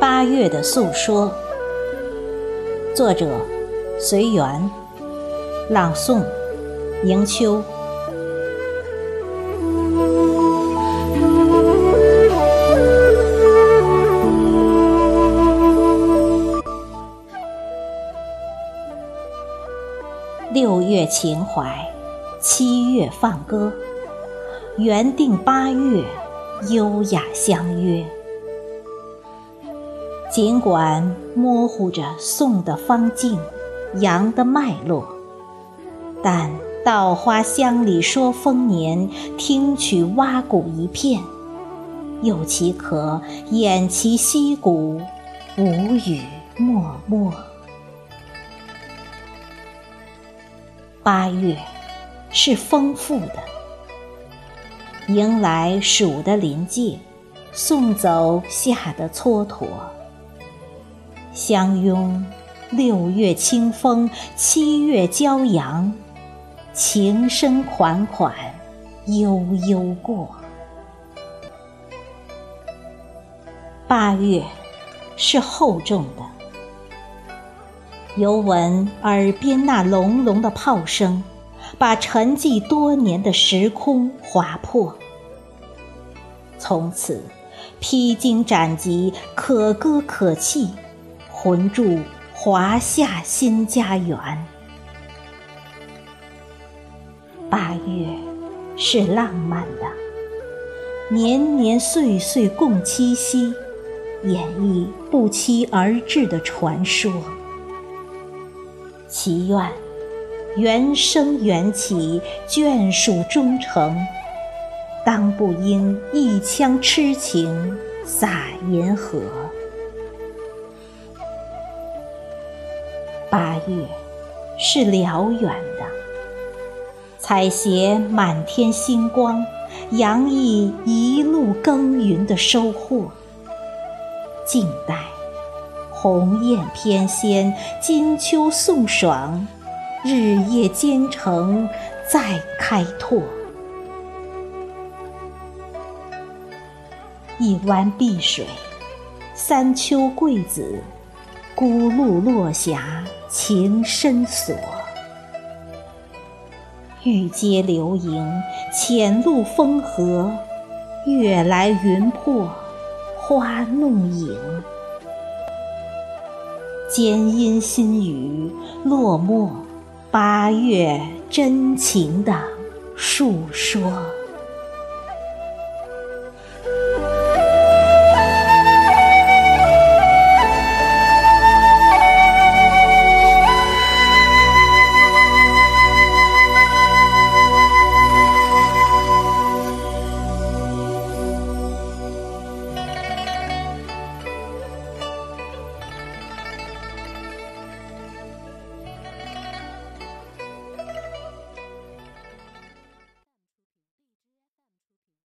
八月的诉说，作者随缘，朗诵迎秋。六月情怀，七月放歌，原定八月，优雅相约。尽管模糊着宋的方境，杨的脉络，但稻花香里说丰年，听取蛙鼓一片，又岂可偃旗息鼓，无语默默？八月是丰富的，迎来暑的临界，送走夏的蹉跎。相拥，六月清风，七月骄阳，情深款款，悠悠过。八月是厚重的，犹闻耳边那隆隆的炮声，把沉寂多年的时空划破。从此，披荆斩棘，可歌可泣。魂驻华夏新家园。八月是浪漫的，年年岁岁共七夕，演绎不期而至的传说。祈愿缘生缘起，眷属终成，当不应一腔痴情洒银河。八月是辽远的，采撷满天星光，洋溢一路耕耘的收获。静待鸿雁翩跹，金秋送爽，日夜兼程再开拓。一湾碧水，三秋桂子，孤露落霞。情深锁，玉阶流萤，浅露风荷，月来云破，花弄影。天阴心雨，落寞八月真情的述说。